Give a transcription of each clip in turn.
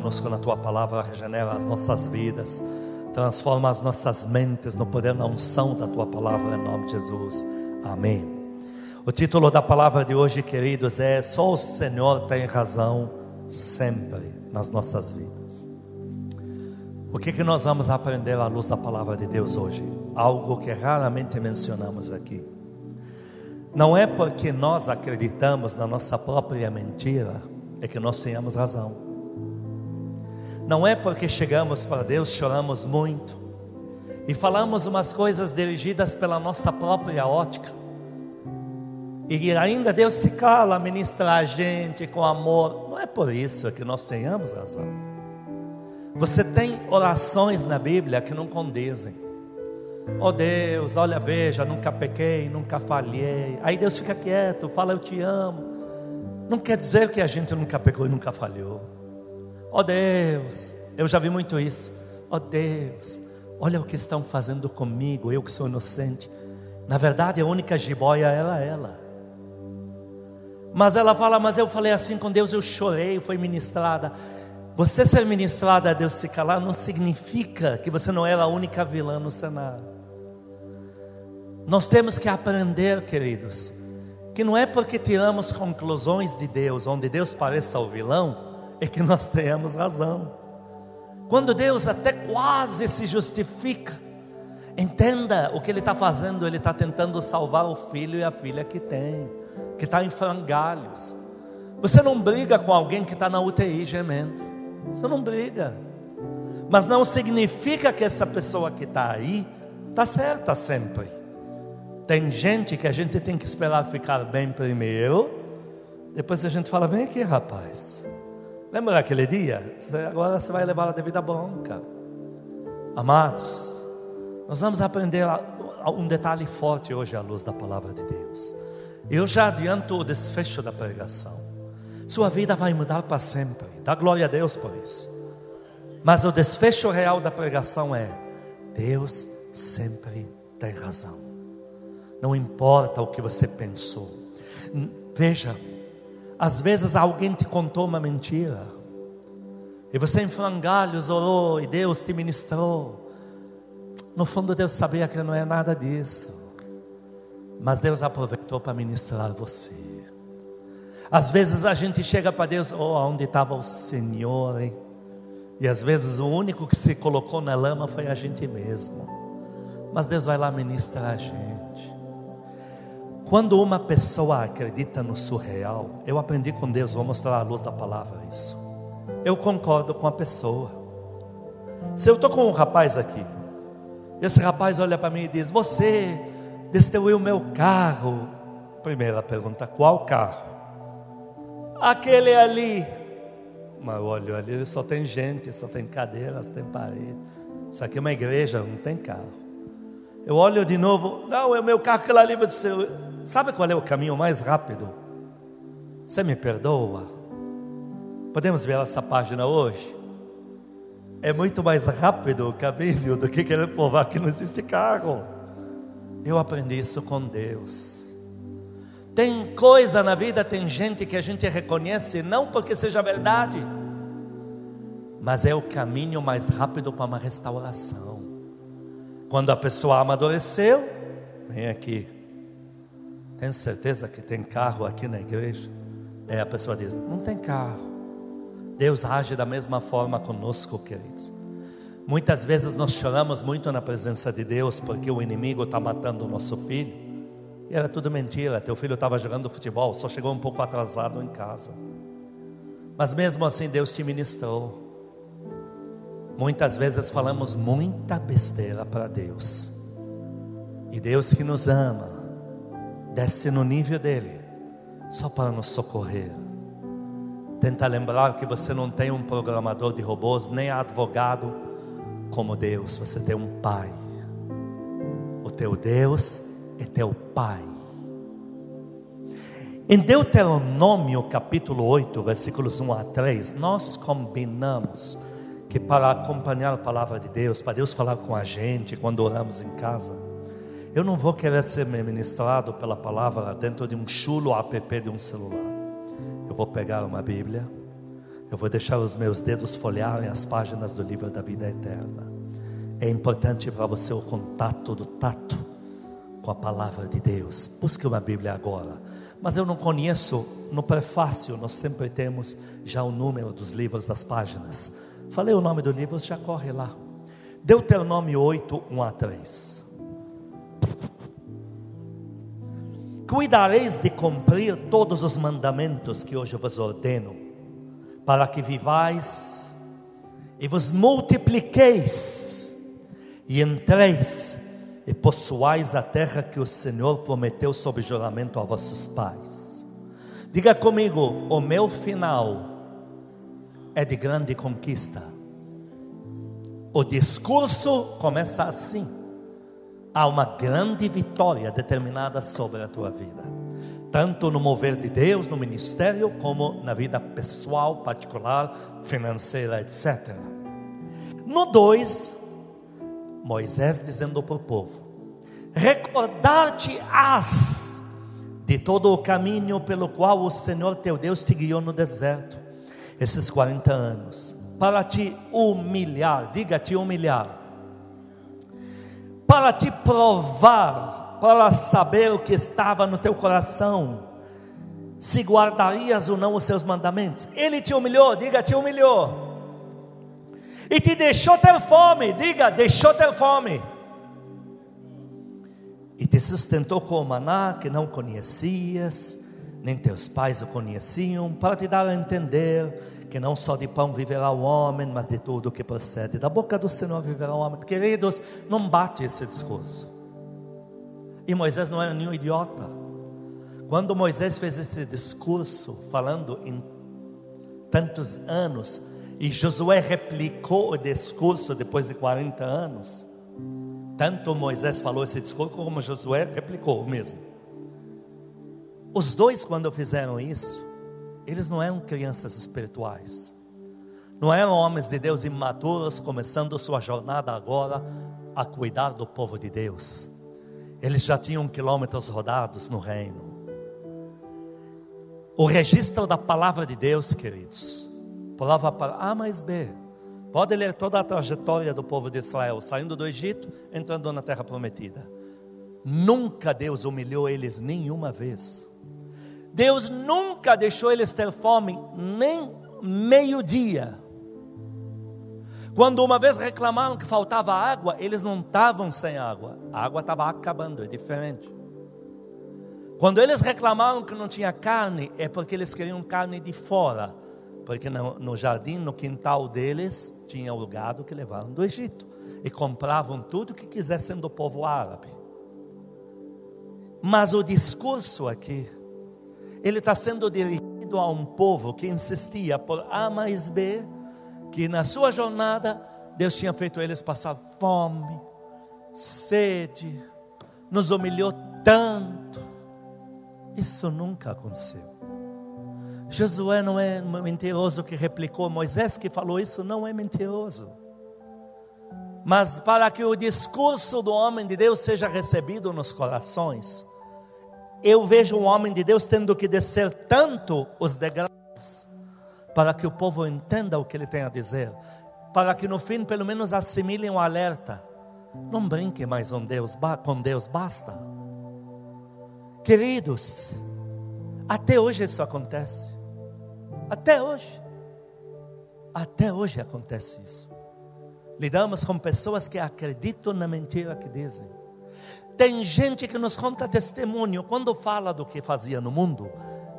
conosco na tua palavra, regenera as nossas vidas, transforma as nossas mentes no poder na unção da tua palavra, em nome de Jesus. Amém. O título da palavra de hoje, queridos, é Só o Senhor tem razão sempre nas nossas vidas. O que, que nós vamos aprender à luz da palavra de Deus hoje? Algo que raramente mencionamos aqui. Não é porque nós acreditamos na nossa própria mentira, é que nós tenhamos razão. Não é porque chegamos para Deus, choramos muito e falamos umas coisas dirigidas pela nossa própria ótica. E ainda Deus se cala a ministrar a gente com amor. Não é por isso que nós tenhamos razão. Você tem orações na Bíblia que não condizem. Oh Deus, olha, veja, nunca pequei, nunca falhei. Aí Deus fica quieto, fala eu te amo. Não quer dizer que a gente nunca pecou e nunca falhou. Oh Deus, eu já vi muito isso. Oh Deus, olha o que estão fazendo comigo, eu que sou inocente. Na verdade, a única jiboia era ela. Mas ela fala, mas eu falei assim com Deus, eu chorei, foi ministrada. Você ser ministrada a Deus se calar não significa que você não era a única vilã no cenário. Nós temos que aprender, queridos, que não é porque tiramos conclusões de Deus, onde Deus pareça o vilão, é que nós tenhamos razão. Quando Deus até quase se justifica, entenda o que Ele está fazendo, Ele está tentando salvar o filho e a filha que tem, que está em frangalhos. Você não briga com alguém que está na UTI gemendo, você não briga, mas não significa que essa pessoa que está aí está certa sempre. Tem gente que a gente tem que esperar ficar bem primeiro, depois a gente fala: vem aqui, rapaz. Lembra daquele dia? Agora você vai levar a devida bronca. Amados, nós vamos aprender um detalhe forte hoje à luz da palavra de Deus. Eu já adianto o desfecho da pregação. Sua vida vai mudar para sempre. Dá glória a Deus por isso. Mas o desfecho real da pregação é: Deus sempre tem razão. Não importa o que você pensou. Veja, às vezes alguém te contou uma mentira. E você em frangalhos orou e Deus te ministrou. No fundo Deus sabia que não é nada disso. Mas Deus aproveitou para ministrar você. Às vezes a gente chega para Deus, oh, onde estava o Senhor, hein? E às vezes o único que se colocou na lama foi a gente mesmo. Mas Deus vai lá ministrar a gente. Quando uma pessoa acredita no surreal, eu aprendi com Deus, vou mostrar a luz da palavra isso. Eu concordo com a pessoa. Se eu estou com um rapaz aqui, esse rapaz olha para mim e diz: Você destruiu meu carro. Primeira pergunta: Qual carro? Aquele ali. Mas olha ali, só tem gente, só tem cadeiras, tem parede. Isso aqui é uma igreja, não tem carro. Eu olho de novo, não, é o meu carro que lá livre do seu. Sabe qual é o caminho mais rápido? Você me perdoa? Podemos ver essa página hoje? É muito mais rápido o caminho do que querer provar que não existe carro. Eu aprendi isso com Deus. Tem coisa na vida, tem gente que a gente reconhece não porque seja verdade, mas é o caminho mais rápido para uma restauração. Quando a pessoa amadureceu, vem aqui. Tem certeza que tem carro aqui na igreja? É, a pessoa diz: não tem carro. Deus age da mesma forma conosco, queridos. Muitas vezes nós choramos muito na presença de Deus porque o inimigo está matando o nosso filho. E era tudo mentira. Teu filho estava jogando futebol, só chegou um pouco atrasado em casa. Mas mesmo assim Deus te ministrou. Muitas vezes falamos muita besteira para Deus. E Deus que nos ama, desce no nível dele, só para nos socorrer. Tenta lembrar que você não tem um programador de robôs, nem advogado como Deus, você tem um Pai. O teu Deus é teu Pai. Em Deuteronômio capítulo 8, versículos 1 a 3, nós combinamos que para acompanhar a palavra de Deus, para Deus falar com a gente quando oramos em casa, eu não vou querer ser ministrado pela palavra dentro de um chulo app de um celular. Eu vou pegar uma Bíblia, eu vou deixar os meus dedos folhearem as páginas do livro da vida eterna. É importante para você o contato do tato com a palavra de Deus. Busque uma Bíblia agora. Mas eu não conheço, no prefácio nós sempre temos já o número dos livros das páginas. Falei o nome do livro, já corre lá. Deuteronômio 8, 1 a 3. Cuidareis de cumprir todos os mandamentos que hoje vos ordeno, para que vivais e vos multipliqueis e entreis e possuais a terra que o Senhor prometeu sob juramento a vossos pais. Diga comigo, o meu final é de grande conquista. O discurso começa assim: há uma grande vitória determinada sobre a tua vida, tanto no mover de Deus, no ministério, como na vida pessoal, particular, financeira, etc. No 2, Moisés dizendo para o povo: Recordar-te-ás de todo o caminho pelo qual o Senhor teu Deus te guiou no deserto, esses 40 anos, para te humilhar, diga te humilhar, para te provar, para saber o que estava no teu coração, se guardarias ou não os seus mandamentos. Ele te humilhou, diga te humilhou e te deixou ter fome, diga, deixou ter fome. E te sustentou com o maná que não conhecias, nem teus pais o conheciam, para te dar a entender que não só de pão viverá o homem, mas de tudo o que procede. Da boca do Senhor viverá o homem. Queridos, não bate esse discurso. E Moisés não era nenhum idiota. Quando Moisés fez esse discurso, falando em tantos anos, e Josué replicou o discurso depois de 40 anos. Tanto Moisés falou esse discurso, como Josué replicou o mesmo. Os dois, quando fizeram isso, eles não eram crianças espirituais, não eram homens de Deus imaturos, começando sua jornada agora a cuidar do povo de Deus. Eles já tinham quilômetros rodados no reino. O registro da palavra de Deus, queridos, Prova para A mais B. Pode ler toda a trajetória do povo de Israel, saindo do Egito, entrando na terra prometida. Nunca Deus humilhou eles nenhuma vez. Deus nunca deixou eles ter fome, nem meio-dia. Quando uma vez reclamaram que faltava água, eles não estavam sem água, a água estava acabando, é diferente. Quando eles reclamaram que não tinha carne, é porque eles queriam carne de fora porque no, no jardim, no quintal deles, tinha o gado que levaram do Egito e compravam tudo que quisessem do povo árabe. Mas o discurso aqui, ele está sendo dirigido a um povo que insistia por A mais B, que na sua jornada Deus tinha feito eles passar fome, sede, nos humilhou tanto. Isso nunca aconteceu. Josué não é mentiroso que replicou, Moisés que falou isso não é mentiroso. Mas para que o discurso do homem de Deus seja recebido nos corações, eu vejo um homem de Deus tendo que descer tanto os degraus, para que o povo entenda o que ele tem a dizer, para que no fim pelo menos assimilem o alerta. Não brinque mais com Deus, com Deus basta. Queridos, até hoje isso acontece. Até hoje. Até hoje acontece isso. Lidamos com pessoas que acreditam na mentira que dizem. Tem gente que nos conta testemunho quando fala do que fazia no mundo,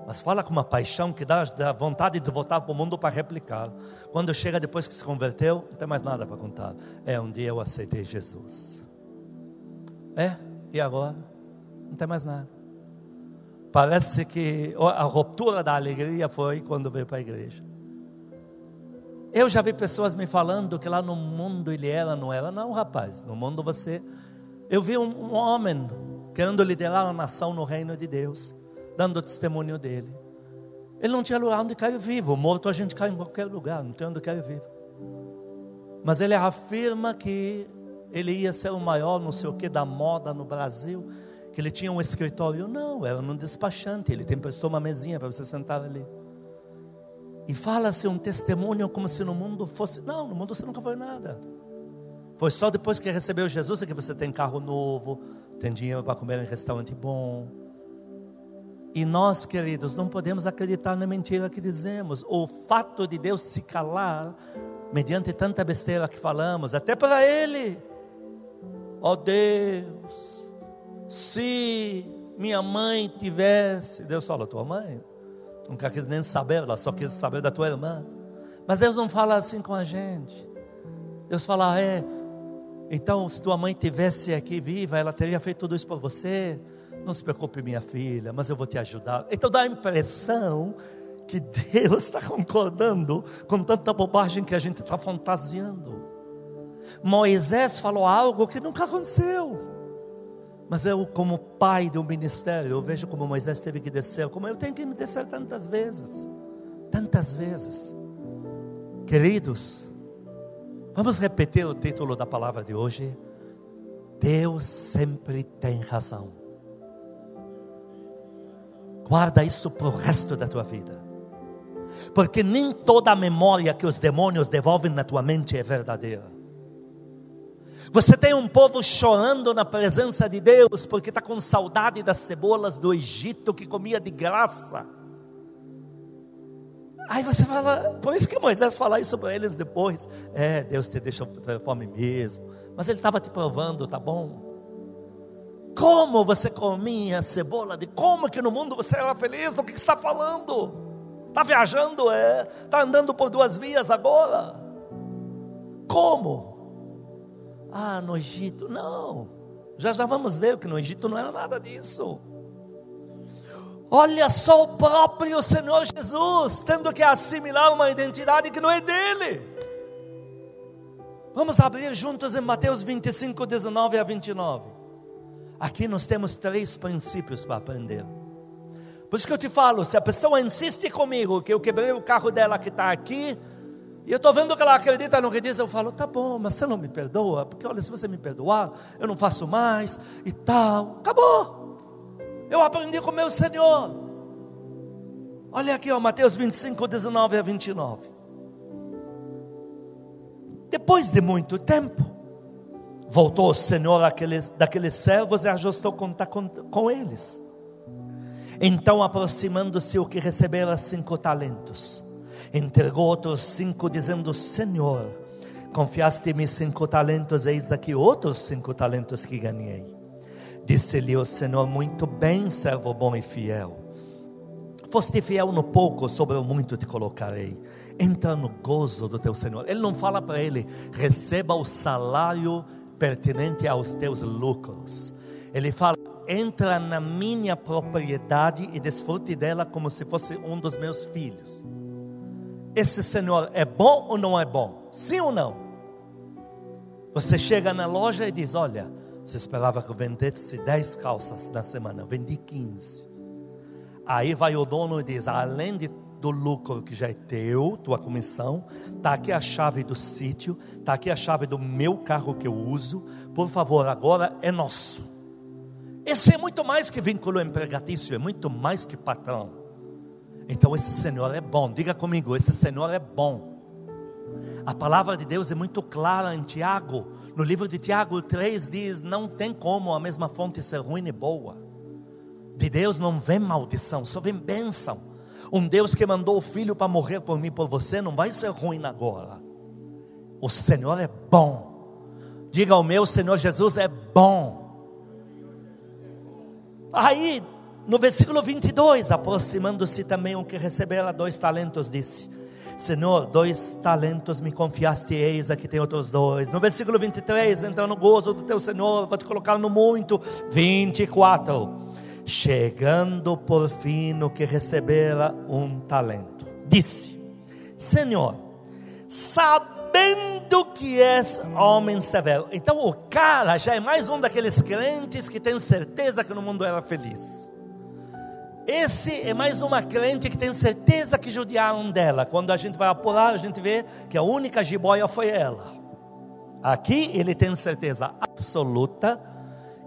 mas fala com uma paixão que dá, dá vontade de voltar para o mundo para replicar. Quando chega depois que se converteu, não tem mais nada para contar. É, um dia eu aceitei Jesus. É, e agora? Não tem mais nada. Parece que a ruptura da alegria foi quando veio para a igreja. Eu já vi pessoas me falando que lá no mundo ele era, não era. Não, rapaz, no mundo você. Eu vi um, homem querendo liderar uma nação no reino de Deus, dando testemunho dele. Ele não tinha lugar onde cair vivo. Morto a gente cai em qualquer lugar, não tem onde cair vivo. Mas ele afirma que ele ia ser o maior, não sei o que, da moda no Brasil que ele tinha um escritório. Não, era num despachante. Ele te emprestou uma mesinha para você sentar ali. E fala-se um testemunho como se no mundo fosse. Não, no mundo você nunca foi nada. Foi só depois que recebeu Jesus é que você tem carro novo, tem dinheiro para comer em restaurante bom. E nós, queridos, não podemos acreditar na mentira que dizemos. O fato de Deus se calar, mediante tanta besteira que falamos, até para Ele. Ó oh Deus, se minha mãe tivesse. Deus fala, tua mãe? Nunca quis nem saber, ela só quis saber da tua irmã. Mas Deus não fala assim com a gente. Deus fala, é, então, se tua mãe tivesse aqui viva, ela teria feito tudo isso por você. Não se preocupe, minha filha, mas eu vou te ajudar. Então dá a impressão que Deus está concordando com tanta bobagem que a gente está fantasiando. Moisés falou algo que nunca aconteceu. Mas eu, como pai do ministério, eu vejo como Moisés teve que descer, como eu tenho que me descer tantas vezes. Tantas vezes. Queridos, Vamos repetir o título da palavra de hoje? Deus sempre tem razão. Guarda isso para o resto da tua vida. Porque nem toda a memória que os demônios devolvem na tua mente é verdadeira. Você tem um povo chorando na presença de Deus porque está com saudade das cebolas do Egito que comia de graça Aí você fala, por isso que Moisés fala isso para eles depois. É, Deus te deixou fome mesmo. Mas ele estava te provando, tá bom? Como você comia cebola? De como que no mundo você era feliz? Do que, que está falando? Está viajando? É? Está andando por duas vias agora? Como? Ah, no Egito? Não. Já já vamos ver que no Egito não era nada disso. Olha só o próprio Senhor Jesus tendo que assimilar uma identidade que não é dele. Vamos abrir juntos em Mateus 25, 19 a 29. Aqui nós temos três princípios para aprender. Por isso que eu te falo: se a pessoa insiste comigo que eu quebrei o carro dela que está aqui, e eu estou vendo que ela acredita no que diz, eu falo: tá bom, mas você não me perdoa? Porque olha, se você me perdoar, eu não faço mais e tal. Acabou. Eu aprendi com meu Senhor. Olha aqui, ó, Mateus 25, 19 a 29. Depois de muito tempo, voltou o Senhor daqueles, daqueles servos e ajustou conta com, com eles. Então, aproximando-se o que recebera cinco talentos, entregou outros cinco, dizendo: Senhor, confiaste-me cinco talentos, eis aqui outros cinco talentos que ganhei. Disse-lhe o Senhor: Muito bem, servo bom e fiel. Foste fiel no pouco, sobre o muito te colocarei. Entra no gozo do teu Senhor. Ele não fala para ele: receba o salário pertinente aos teus lucros. Ele fala: entra na minha propriedade e desfrute dela como se fosse um dos meus filhos. Esse Senhor é bom ou não é bom? Sim ou não? Você chega na loja e diz: Olha, você esperava que vendesse 10 calças na semana, vendi 15. Aí vai o dono e diz: além de, do lucro que já é teu, tua comissão, está aqui a chave do sítio, está aqui a chave do meu carro que eu uso, por favor, agora é nosso. Esse é muito mais que vínculo empregatício, é muito mais que patrão. Então esse Senhor é bom, diga comigo: esse Senhor é bom. A palavra de Deus é muito clara em Tiago. No livro de Tiago 3 diz: Não tem como a mesma fonte ser ruim e boa. De Deus não vem maldição, só vem bênção. Um Deus que mandou o filho para morrer por mim, por você, não vai ser ruim agora. O Senhor é bom. Diga ao meu Senhor Jesus é bom. Aí, no versículo 22, aproximando-se também o que recebera dois talentos, disse: Senhor, dois talentos me confiaste, eis aqui tem outros dois. No versículo 23, entra no gozo do teu Senhor, vou te colocar no muito. 24, chegando por fim no que recebera um talento, disse: Senhor, sabendo que és homem severo. Então o cara já é mais um daqueles crentes que tem certeza que no mundo era feliz. Esse é mais uma crente que tem certeza que judiaram dela. Quando a gente vai apurar, a gente vê que a única jiboia foi ela. Aqui ele tem certeza absoluta.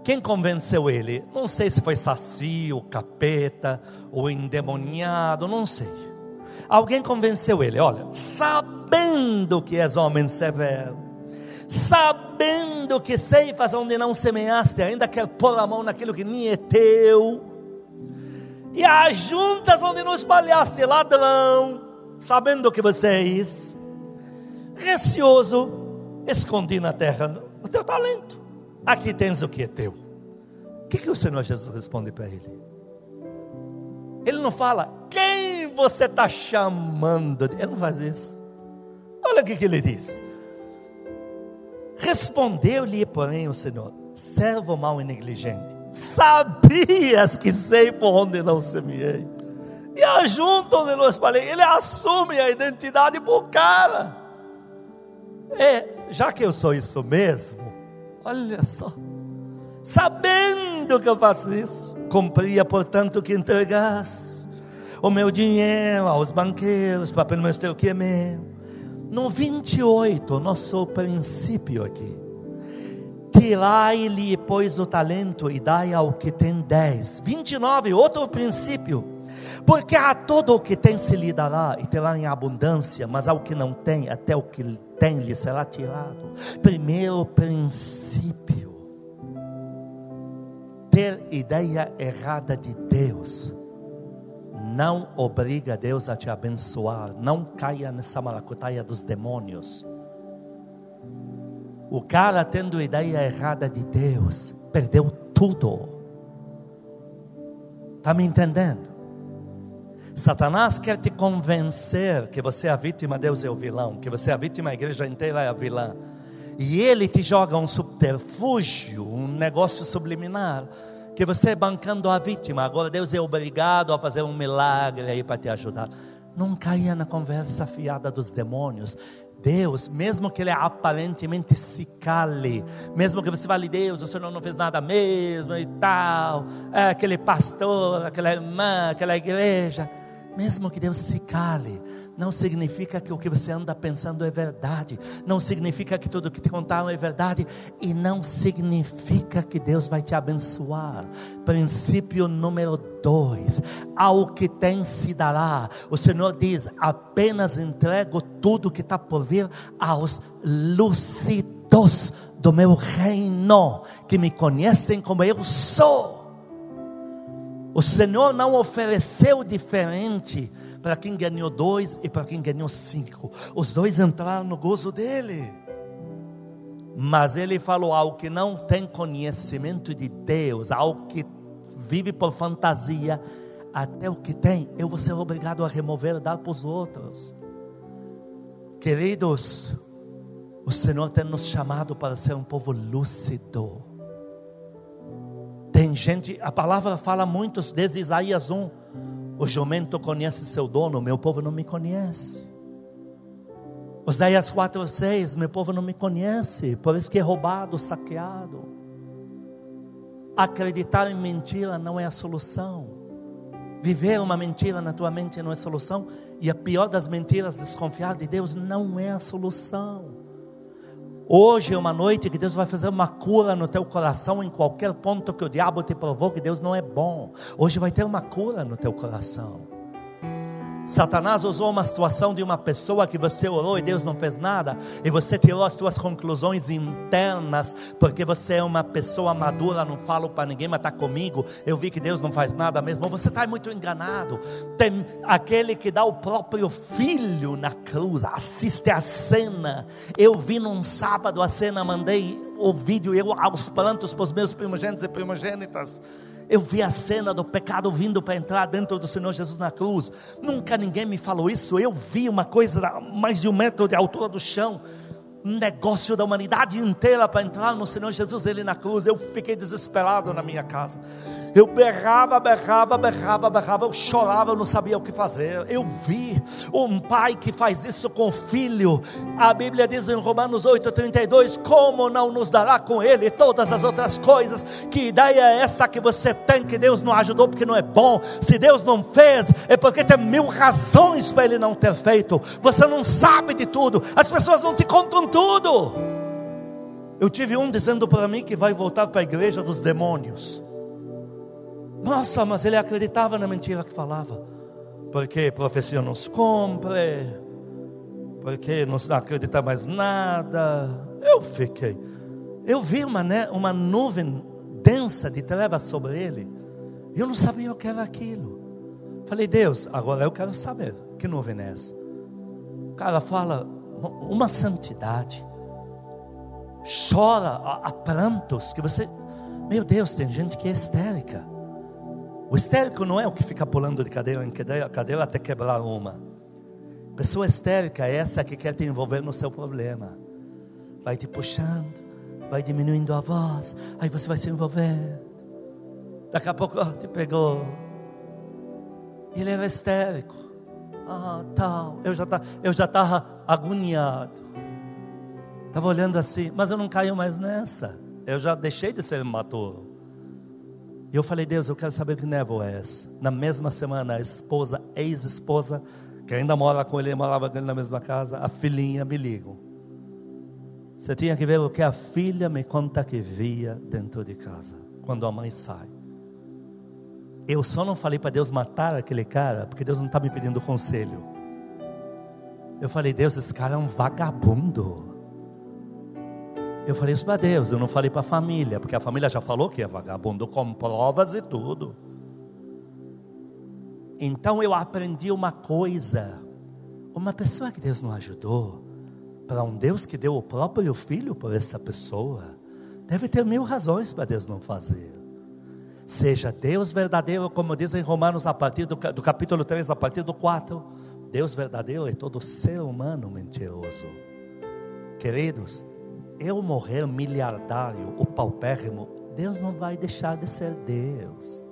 Quem convenceu ele? Não sei se foi Saci, o capeta, o endemoniado, não sei. Alguém convenceu ele: olha, sabendo que és homem severo, sabendo que ceifas onde não semeaste, ainda quer pôr a mão naquilo que nem é teu, e ajuntas onde não espalhaste, ladrão, sabendo que você é isso, receoso, escondi na terra o teu talento, aqui tens o que é teu. O que, que o Senhor Jesus responde para ele? Ele não fala, quem você está chamando? Ele não faz isso. Olha o que, que ele diz. Respondeu-lhe, porém, o Senhor: servo mau e negligente, sabias que sei por onde não semeei, e ajunto onde não espalhei. Ele assume a identidade por cara. É, já que eu sou isso mesmo, olha só, sabendo que eu faço isso, cumpria, portanto, que entregasse o meu dinheiro aos banqueiros para pelo menos ter o que é meu no 28, nosso princípio aqui. Tirai-lhe, pois, o talento e dai ao que tem dez. 29, outro princípio. Porque a todo o que tem se lhe dará e terá em abundância, mas ao que não tem, até o que tem lhe será tirado. Primeiro princípio: ter ideia errada de Deus não obriga Deus a te abençoar. Não caia nessa maracutaia dos demônios. O cara tendo ideia errada de Deus, perdeu tudo. Está me entendendo? Satanás quer te convencer que você é a vítima, Deus é o vilão, que você é a vítima, a igreja inteira é a vilã. E ele te joga um subterfúgio, um negócio subliminar que você bancando a vítima, agora Deus é obrigado a fazer um milagre aí para te ajudar. Não caia na conversa fiada dos demônios. Deus, mesmo que ele aparentemente se cale, mesmo que você fale, Deus, o Senhor não fez nada mesmo e tal, é aquele pastor, aquela irmã, aquela igreja, mesmo que Deus se cale, não significa que o que você anda pensando é verdade, não significa que tudo que te contaram é verdade, e não significa que Deus vai te abençoar. Princípio número dois: ao que tem se dará. O Senhor diz: apenas entrego tudo que está por vir aos lucidos do meu reino, que me conhecem como eu sou. O Senhor não ofereceu diferente para quem ganhou dois e para quem ganhou cinco. Os dois entraram no gozo dele. Mas ele falou: ao que não tem conhecimento de Deus, ao que vive por fantasia, até o que tem, eu vou ser obrigado a remover e dar para os outros. Queridos, o Senhor tem nos chamado para ser um povo lúcido. Tem gente, a palavra fala muito desde Isaías 1 o jumento conhece seu dono, meu povo não me conhece. Oséias 4,6: Meu povo não me conhece, por isso que é roubado, saqueado. Acreditar em mentira não é a solução. Viver uma mentira na tua mente não é solução. E a pior das mentiras, desconfiar de Deus, não é a solução. Hoje é uma noite que Deus vai fazer uma cura no teu coração em qualquer ponto que o diabo te provou que Deus não é bom. Hoje vai ter uma cura no teu coração. Satanás usou uma situação de uma pessoa que você orou e Deus não fez nada, e você tirou as suas conclusões internas, porque você é uma pessoa madura, não falo para ninguém, mas está comigo. Eu vi que Deus não faz nada mesmo. Você está muito enganado. Tem aquele que dá o próprio filho na cruz, assiste a cena. Eu vi num sábado a cena, mandei o vídeo, eu aos prantos para os meus primogênitos e primogênitas. Eu vi a cena do pecado vindo para entrar dentro do Senhor Jesus na cruz. Nunca ninguém me falou isso. Eu vi uma coisa mais de um metro de altura do chão um negócio da humanidade inteira para entrar no Senhor Jesus, Ele na cruz. Eu fiquei desesperado na minha casa. Eu berrava, berrava, berrava, berrava. Eu chorava, eu não sabia o que fazer. Eu vi um pai que faz isso com o filho. A Bíblia diz em Romanos 8,32: Como não nos dará com Ele todas as outras coisas? Que ideia é essa que você tem que Deus não ajudou porque não é bom? Se Deus não fez, é porque tem mil razões para Ele não ter feito. Você não sabe de tudo. As pessoas não te contam tudo. Eu tive um dizendo para mim que vai voltar para a igreja dos demônios. Nossa, mas ele acreditava na mentira que falava. porque profecia não se cumpre, porque não acredita mais nada. Eu fiquei, eu vi uma, né, uma nuvem densa de trevas sobre ele, eu não sabia o que era aquilo. Falei, Deus, agora eu quero saber que nuvem é essa. O cara fala, uma santidade, chora a, a prantos, que você, meu Deus, tem gente que é histérica. O histérico não é o que fica pulando de cadeira em cadeira, cadeira até quebrar uma. Pessoa histérica é essa que quer te envolver no seu problema. Vai te puxando, vai diminuindo a voz, aí você vai se envolvendo. Daqui a pouco oh, te pegou. Ele era histérico. Ah, tal. Eu já tá, eu já estava agoniado. Estava olhando assim, mas eu não caio mais nessa. Eu já deixei de ser maturo. E eu falei, Deus, eu quero saber que névoa é essa. Na mesma semana, a esposa, ex-esposa, que ainda mora com ele, morava com ele na mesma casa, a filhinha me ligou. Você tinha que ver o que a filha me conta que via dentro de casa, quando a mãe sai. Eu só não falei para Deus matar aquele cara, porque Deus não está me pedindo conselho. Eu falei, Deus, esse cara é um vagabundo. Eu falei isso para Deus, eu não falei para a família, porque a família já falou que é vagabundo, com provas e tudo. Então eu aprendi uma coisa: uma pessoa que Deus não ajudou, para um Deus que deu o próprio filho por essa pessoa, deve ter mil razões para Deus não fazer. Seja Deus verdadeiro, como diz em Romanos, a partir do, do capítulo 3, a partir do 4. Deus verdadeiro é todo ser humano mentiroso. Queridos, eu morrer miliardário, o paupérrimo, Deus não vai deixar de ser Deus.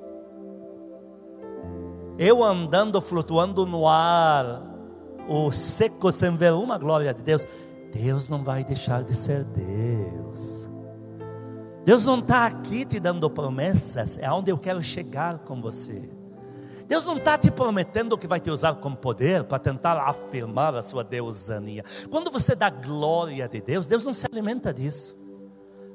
Eu andando, flutuando no ar, o seco sem ver uma glória de Deus, Deus não vai deixar de ser Deus. Deus não está aqui te dando promessas, é onde eu quero chegar com você. Deus não está te prometendo que vai te usar como poder para tentar afirmar a sua deusania. Quando você dá glória de Deus, Deus não se alimenta disso.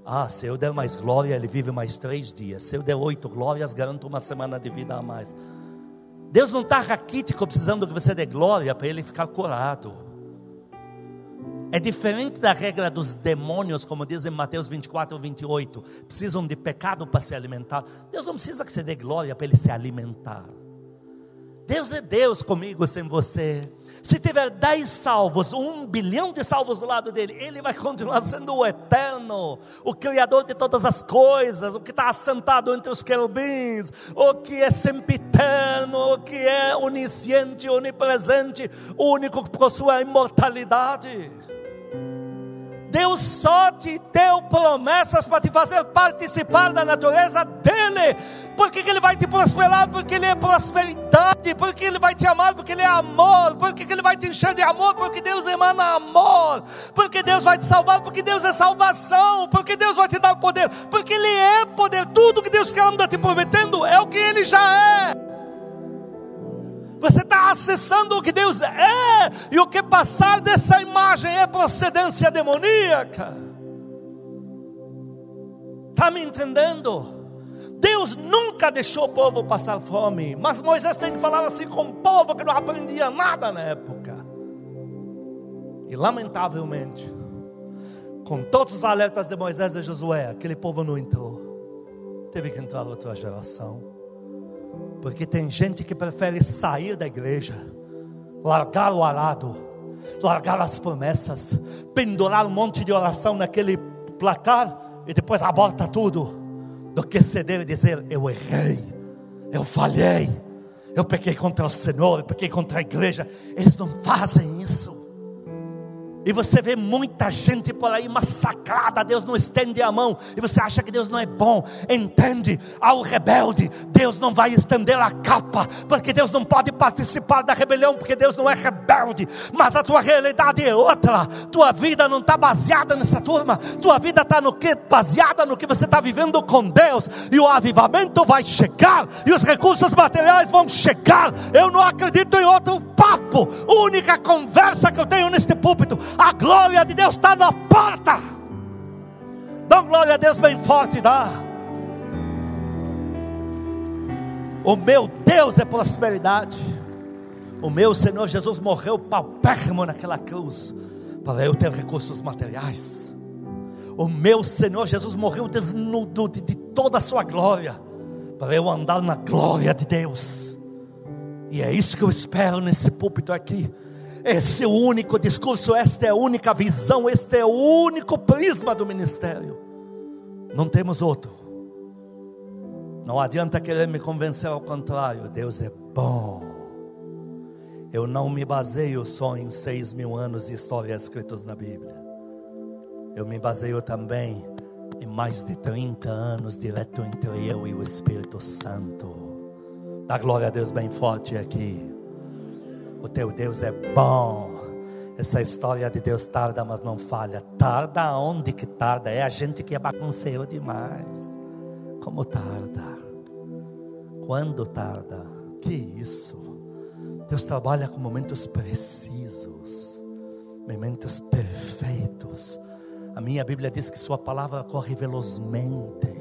Ah, se eu der mais glória, ele vive mais três dias. Se eu der oito glórias, garanto uma semana de vida a mais. Deus não está raquítico precisando que você dê glória para ele ficar curado. É diferente da regra dos demônios, como diz em Mateus 24, 28. Precisam de pecado para se alimentar. Deus não precisa que você dê glória para ele se alimentar. Deus é Deus comigo sem você. Se tiver dez salvos, um bilhão de salvos do lado dele, ele vai continuar sendo o eterno, o Criador de todas as coisas, o que está assentado entre os querubins, o que é sempre eterno, o que é onisciente, onipresente, único que possui a imortalidade. Deus só te deu promessas para te fazer participar da natureza dele. Porque Ele vai te prosperar, porque Ele é prosperidade, porque Ele vai te amar, porque Ele é amor, porque Ele vai te encher de amor, porque Deus emana amor, porque Deus vai te salvar, porque Deus é salvação, porque Deus vai te dar poder, porque Ele é poder. Tudo que Deus quer anda te prometendo é o que Ele já é. Você está acessando o que Deus é, e o que passar dessa imagem é procedência demoníaca. Está me entendendo? Deus nunca deixou o povo passar fome, mas Moisés tem que falar assim com o povo que não aprendia nada na época. E lamentavelmente, com todos os alertas de Moisés e Josué, aquele povo não entrou. Teve que entrar outra geração. Porque tem gente que prefere sair da igreja, largar o arado, largar as promessas, pendurar um monte de oração naquele placar e depois aborta tudo, do que ceder e dizer: Eu errei, eu falhei, eu pequei contra o Senhor, eu pequei contra a igreja. Eles não fazem isso. E você vê muita gente por aí massacrada, Deus não estende a mão, e você acha que Deus não é bom. Entende? Ao rebelde, Deus não vai estender a capa, porque Deus não pode participar da rebelião, porque Deus não é rebelde. Mas a tua realidade é outra. Tua vida não está baseada nessa turma, tua vida está no que? Baseada no que você está vivendo com Deus, e o avivamento vai chegar, e os recursos materiais vão chegar. Eu não acredito em outro papo, única conversa que eu tenho neste púlpito a glória de Deus está na porta. Dá glória a Deus bem forte, dá. O meu Deus é prosperidade. O meu Senhor Jesus morreu paupérrimo naquela cruz para eu ter recursos materiais. O meu Senhor Jesus morreu desnudo de, de toda a sua glória para eu andar na glória de Deus. E é isso que eu espero nesse púlpito aqui. Esse é o único discurso, esta é a única visão, este é o único prisma do ministério. Não temos outro. Não adianta querer me convencer ao contrário. Deus é bom. Eu não me baseio só em seis mil anos de história escritos na Bíblia. Eu me baseio também em mais de 30 anos direto entre eu e o Espírito Santo. Dá glória a Deus bem forte aqui. O teu Deus é bom. Essa história de Deus tarda, mas não falha. Tarda onde que tarda? É a gente que é bagunceiro demais. Como tarda? Quando tarda? Que isso? Deus trabalha com momentos precisos, momentos perfeitos. A minha Bíblia diz que Sua palavra corre velozmente.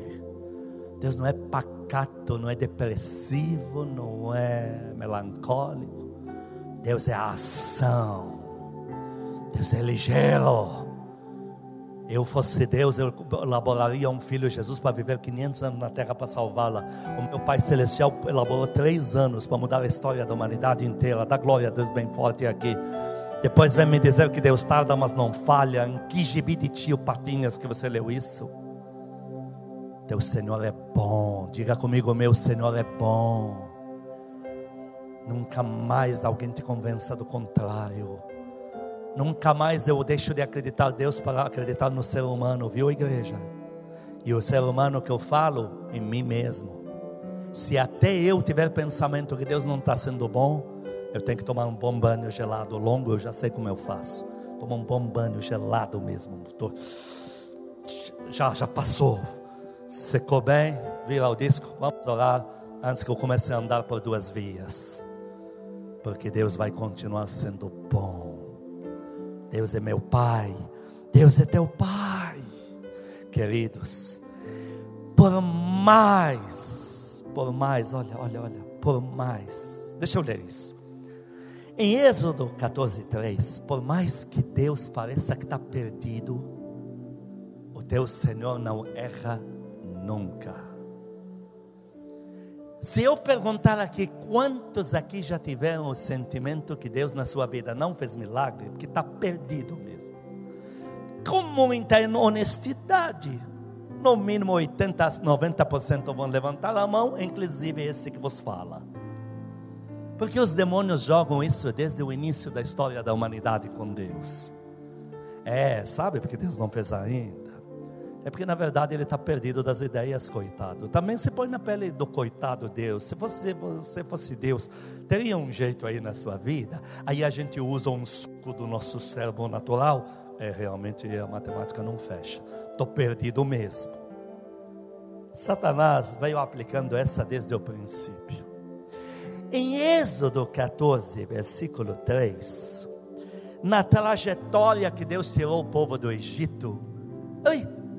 Deus não é pacato, não é depressivo, não é melancólico. Deus é a ação. Deus é ligeiro. Eu fosse Deus, eu elaboraria um filho Jesus para viver 500 anos na terra para salvá-la. O meu Pai Celestial elaborou três anos para mudar a história da humanidade inteira. Dá glória a Deus bem forte aqui. Depois vem me dizer que Deus tarda, mas não falha. Em que gibi de tio Patinhas que você leu isso? Teu Senhor é bom. Diga comigo, meu Senhor é bom. Nunca mais alguém te convença do contrário. Nunca mais eu deixo de acreditar em Deus para acreditar no ser humano, viu, igreja? E o ser humano que eu falo, em mim mesmo. Se até eu tiver pensamento que Deus não está sendo bom, eu tenho que tomar um bom banho gelado. Longo eu já sei como eu faço. Tomar um bom banho gelado mesmo. Já, já passou. Se secou bem, vira o disco. Vamos orar antes que eu comece a andar por duas vias porque Deus vai continuar sendo bom. Deus é meu Pai, Deus é teu Pai, queridos. Por mais, por mais, olha, olha, olha, por mais. Deixa eu ler isso. Em Êxodo 14, 3, por mais que Deus pareça que está perdido, o teu Senhor não erra nunca. Se eu perguntar aqui, quantos aqui já tiveram o sentimento que Deus na sua vida não fez milagre, porque está perdido mesmo? Com muita honestidade, no mínimo 80, 90% vão levantar a mão, inclusive esse que vos fala. Porque os demônios jogam isso desde o início da história da humanidade com Deus. É, sabe porque Deus não fez ainda? É porque na verdade ele está perdido das ideias, coitado. Também se põe na pele do coitado Deus. Se você, você fosse Deus, teria um jeito aí na sua vida. Aí a gente usa um suco do nosso cérebro natural. É, realmente a matemática não fecha. Estou perdido mesmo. Satanás veio aplicando essa desde o princípio. Em Êxodo 14, versículo 3, na trajetória que Deus tirou o povo do Egito,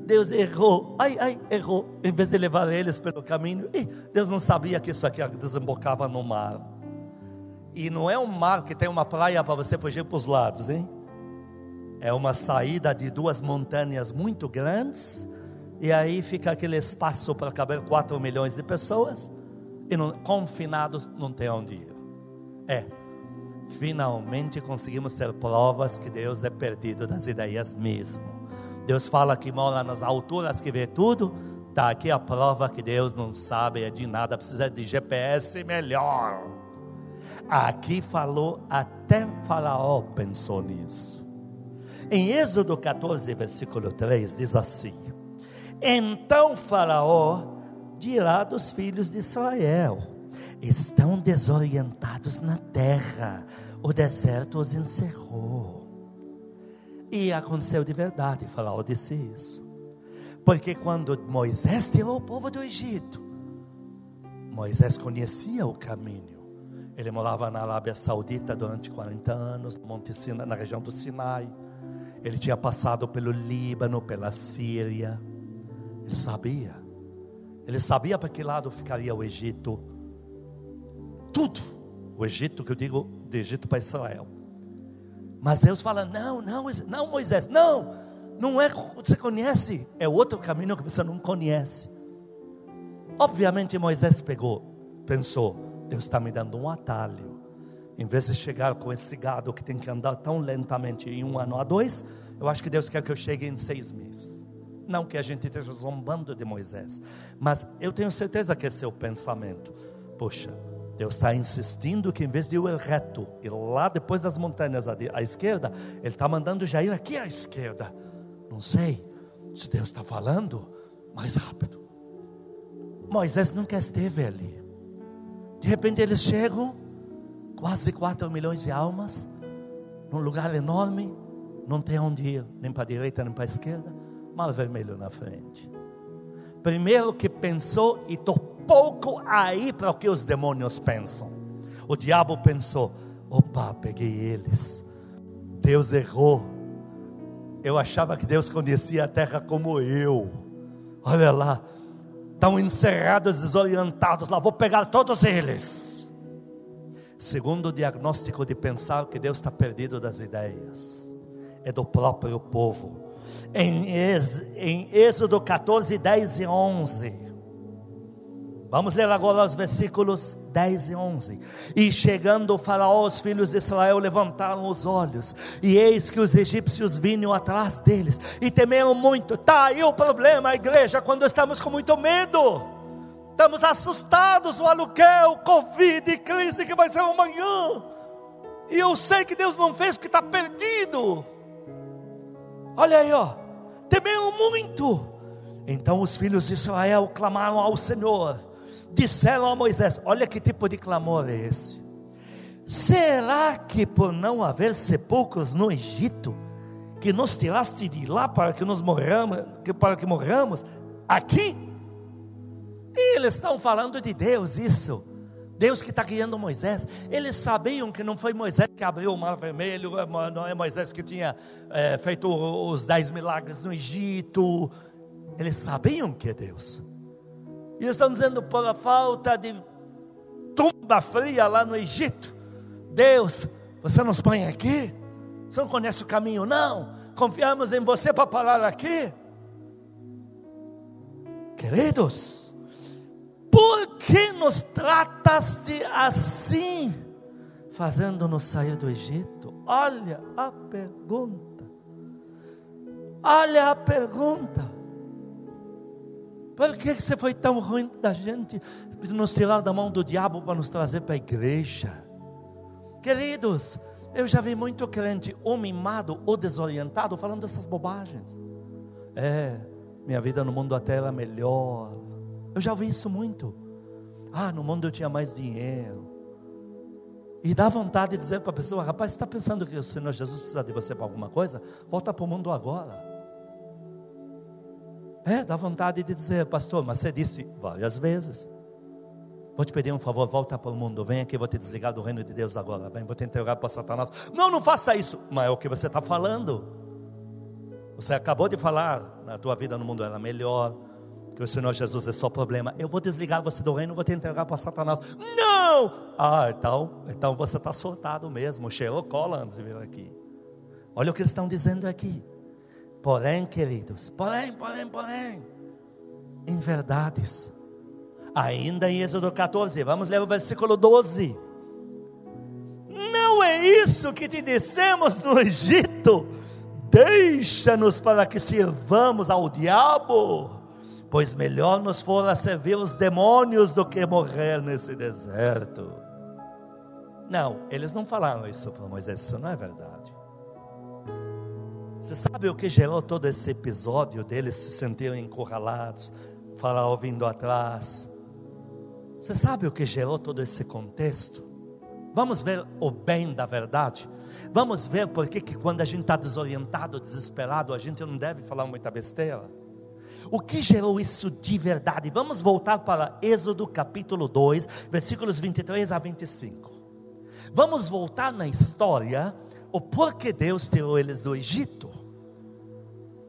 Deus errou, ai, ai, errou, em vez de levar eles pelo caminho, Deus não sabia que isso aqui desembocava no mar. E não é um mar que tem uma praia para você fugir para os lados, hein? É uma saída de duas montanhas muito grandes, e aí fica aquele espaço para caber 4 milhões de pessoas, e não, confinados não tem onde ir. É, finalmente conseguimos ter provas que Deus é perdido das ideias mesmo. Deus fala que mora nas alturas, que vê tudo. Está aqui a prova que Deus não sabe de nada, precisa de GPS melhor. Aqui falou, até Faraó pensou nisso. Em Êxodo 14, versículo 3, diz assim: Então Faraó dirá dos filhos de Israel: Estão desorientados na terra, o deserto os encerrou e aconteceu de verdade, Faraó disse isso. Porque quando Moisés tirou o povo do Egito, Moisés conhecia o caminho. Ele morava na Arábia Saudita durante 40 anos, no Monte Sinai, na região do Sinai. Ele tinha passado pelo Líbano, pela Síria. Ele sabia. Ele sabia para que lado ficaria o Egito. Tudo. O Egito, que eu digo, de Egito para Israel. Mas Deus fala: não, não, não, Moisés, não, não é você conhece, é outro caminho que você não conhece. Obviamente Moisés pegou, pensou: Deus está me dando um atalho. Em vez de chegar com esse gado que tem que andar tão lentamente em um ano a dois, eu acho que Deus quer que eu chegue em seis meses. Não que a gente esteja zombando de Moisés, mas eu tenho certeza que é o pensamento. Poxa, Deus está insistindo que em vez de eu ir reto, ir lá depois das montanhas à, esquerda, Ele está mandando já ir aqui à esquerda. Não sei se Deus está falando mais rápido. Moisés nunca esteve ali. De repente eles chegam, quase 4 milhões de almas, num lugar enorme, não tem onde ir, nem para a direita nem para a esquerda, mar vermelho na frente. Primeiro que pensou e tocou pouco aí para o que os demônios pensam. O diabo pensou: opa, peguei eles. Deus errou. Eu achava que Deus conhecia a terra como eu. Olha lá, estão encerrados, desorientados lá, vou pegar todos eles. Segundo diagnóstico de pensar que Deus está perdido das ideias, é do próprio povo. Em, em Êxodo 14, 10 e 11 Vamos ler agora os versículos 10 e 11. E chegando o faraó, os filhos de Israel levantaram os olhos, e eis que os egípcios vinham atrás deles, e temeram muito. Está aí o problema, igreja, quando estamos com muito medo, estamos assustados, o aluguel, Covid, crise que vai ser amanhã, e eu sei que Deus não fez porque está perdido. Olha aí, ó, temeram muito. Então os filhos de Israel clamaram ao Senhor, disseram a Moisés: Olha que tipo de clamor é esse. Será que por não haver sepulcros no Egito, que nos tiraste de lá para que nos morramos, para que morramos aqui? E eles estão falando de Deus, isso. Deus que está guiando Moisés. Eles sabiam que não foi Moisés que abriu o mar vermelho, não é Moisés que tinha é, feito os dez milagres no Egito. Eles sabiam que é Deus. E estão dizendo por a falta de tumba fria lá no Egito. Deus, você nos põe aqui? Você não conhece o caminho, não? Confiamos em você para parar aqui? Queridos, por que nos trataste assim, fazendo-nos sair do Egito? Olha a pergunta. Olha a pergunta. Por que você foi tão ruim da gente de nos tirar da mão do diabo para nos trazer para a igreja? Queridos, eu já vi muito crente ou mimado ou desorientado falando dessas bobagens. É, minha vida no mundo até era melhor. Eu já ouvi isso muito. Ah, no mundo eu tinha mais dinheiro. E dá vontade de dizer para a pessoa: rapaz, você está pensando que o Senhor Jesus precisa de você para alguma coisa? Volta para o mundo agora. É, dá vontade de dizer, pastor, mas você disse várias vezes. Vou te pedir um favor, volta para o mundo, vem aqui, vou te desligar do reino de Deus agora, vem, vou te entregar para Satanás. Não, não faça isso, mas é o que você está falando. Você acabou de falar, na tua vida no mundo era melhor, que o Senhor Jesus é só problema. Eu vou desligar você do reino, vou te entregar para Satanás. Não! Ah, então, então você está soltado mesmo. Sherlock Collins veio aqui. Olha o que eles estão dizendo aqui. Porém, queridos, porém, porém, porém, em verdades, ainda em Êxodo 14, vamos ler o versículo 12. Não é isso que te dissemos no Egito, deixa-nos para que sirvamos ao diabo, pois melhor nos fora servir os demônios do que morrer nesse deserto. Não, eles não falaram isso para Moisés, isso não é verdade. Você sabe o que gerou todo esse episódio deles se sentirem encurralados, Faraó vindo atrás? Você sabe o que gerou todo esse contexto? Vamos ver o bem da verdade. Vamos ver por que quando a gente está desorientado, desesperado, a gente não deve falar muita besteira. O que gerou isso de verdade? Vamos voltar para Êxodo capítulo 2, versículos 23 a 25. Vamos voltar na história o porquê Deus tirou eles do Egito.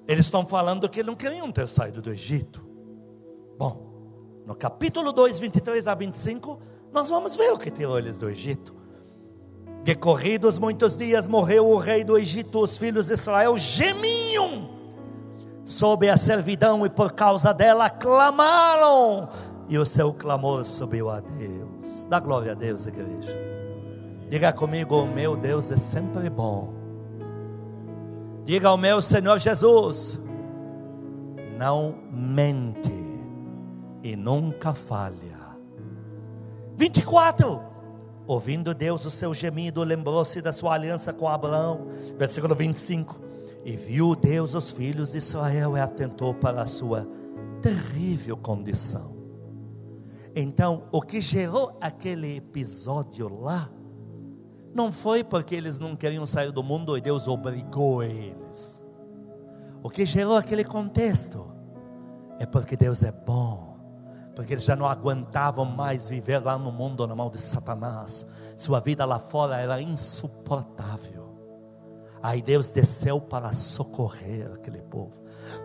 Eles estão falando que não queriam ter saído do Egito. Bom, no capítulo 2, 23 a 25, nós vamos ver o que tirou eles do Egito. Decorridos muitos dias, morreu o rei do Egito, os filhos de Israel gemiam sob a servidão e por causa dela clamaram, e o seu clamor subiu a Deus. Dá glória a Deus, igreja. Diga comigo: o meu Deus é sempre bom. Diga ao meu Senhor Jesus: não mente e nunca falha. 24. Ouvindo Deus o seu gemido, lembrou-se da sua aliança com Abraão. Versículo 25. E viu Deus os filhos de Israel e atentou para a sua terrível condição. Então, o que gerou aquele episódio lá, não foi porque eles não queriam sair do mundo e Deus obrigou eles. O que gerou aquele contexto é porque Deus é bom, porque eles já não aguentavam mais viver lá no mundo na mão de Satanás. Sua vida lá fora era insuportável. Aí Deus desceu para socorrer aquele povo.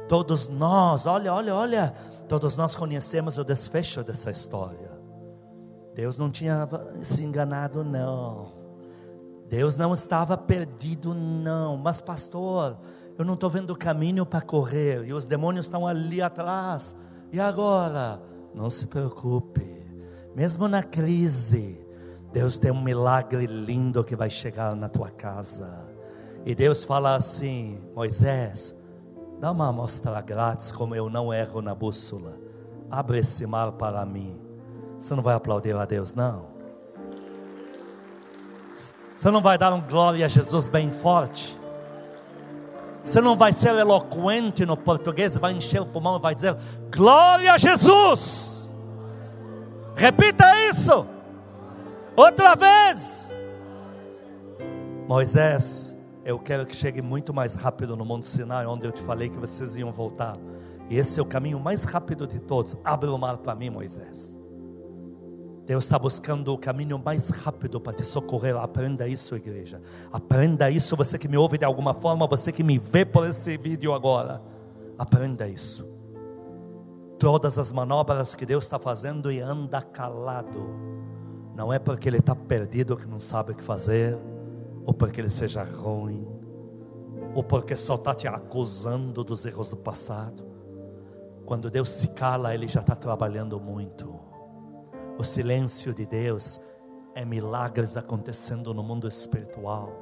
Todos nós, olha, olha, olha, todos nós conhecemos o desfecho dessa história. Deus não tinha se enganado, não. Deus não estava perdido, não. Mas, pastor, eu não estou vendo o caminho para correr, e os demônios estão ali atrás. E agora? Não se preocupe, mesmo na crise, Deus tem um milagre lindo que vai chegar na tua casa. E Deus fala assim: Moisés, dá uma amostra grátis, como eu não erro na bússola. Abre esse mar para mim. Você não vai aplaudir a Deus, não? Você não vai dar um glória a Jesus bem forte? Você não vai ser eloquente no português, vai encher o pulmão e vai dizer: Glória a Jesus. Repita isso. Outra vez. Moisés, eu quero que chegue muito mais rápido no Monte Sinai, onde eu te falei que vocês iam voltar. E esse é o caminho mais rápido de todos. Abre o mar para mim, Moisés. Deus está buscando o caminho mais rápido para te socorrer. Aprenda isso, igreja. Aprenda isso, você que me ouve de alguma forma, você que me vê por esse vídeo agora. Aprenda isso. Todas as manobras que Deus está fazendo e anda calado. Não é porque Ele está perdido que não sabe o que fazer, ou porque Ele seja ruim, ou porque só está te acusando dos erros do passado. Quando Deus se cala, Ele já está trabalhando muito. O silêncio de Deus é milagres acontecendo no mundo espiritual.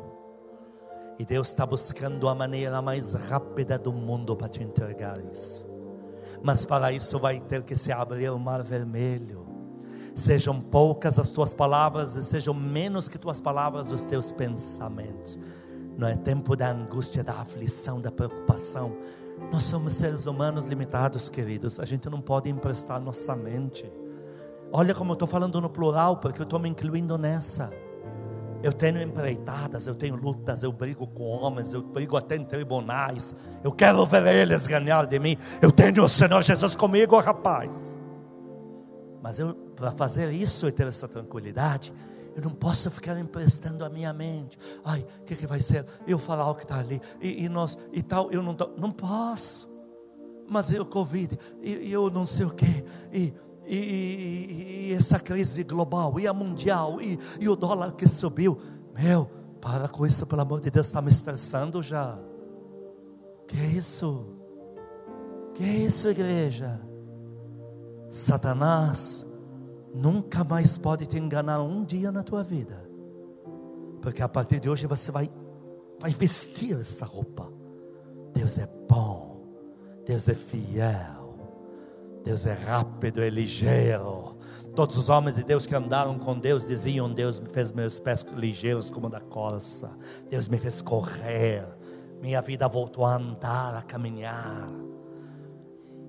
E Deus está buscando a maneira mais rápida do mundo para te entregar isso. Mas para isso vai ter que se abrir o mar vermelho. Sejam poucas as tuas palavras e sejam menos que tuas palavras os teus pensamentos. Não é tempo da angústia, da aflição, da preocupação. Nós somos seres humanos limitados, queridos. A gente não pode emprestar nossa mente. Olha como eu estou falando no plural, porque eu estou me incluindo nessa. Eu tenho empreitadas, eu tenho lutas, eu brigo com homens, eu brigo até em tribunais. Eu quero ver eles ganhar de mim. Eu tenho o Senhor Jesus comigo, rapaz. Mas para fazer isso e ter essa tranquilidade, eu não posso ficar emprestando a minha mente. Ai, o que, que vai ser? Eu falar o que está ali, e, e, nós, e tal, eu não, tô, não posso. Mas eu, Covid, e, e eu não sei o que, e e, e, e, essa crise global, e a mundial, e, e o dólar que subiu. Meu, para com isso, pelo amor de Deus, está me estressando já. Que é isso? Que é isso, igreja? Satanás nunca mais pode te enganar um dia na tua vida, porque a partir de hoje você vai, vai vestir essa roupa. Deus é bom, Deus é fiel. Deus é rápido, é ligeiro. Todos os homens de Deus que andaram com Deus diziam: Deus me fez meus pés ligeiros como da corça. Deus me fez correr. Minha vida voltou a andar, a caminhar.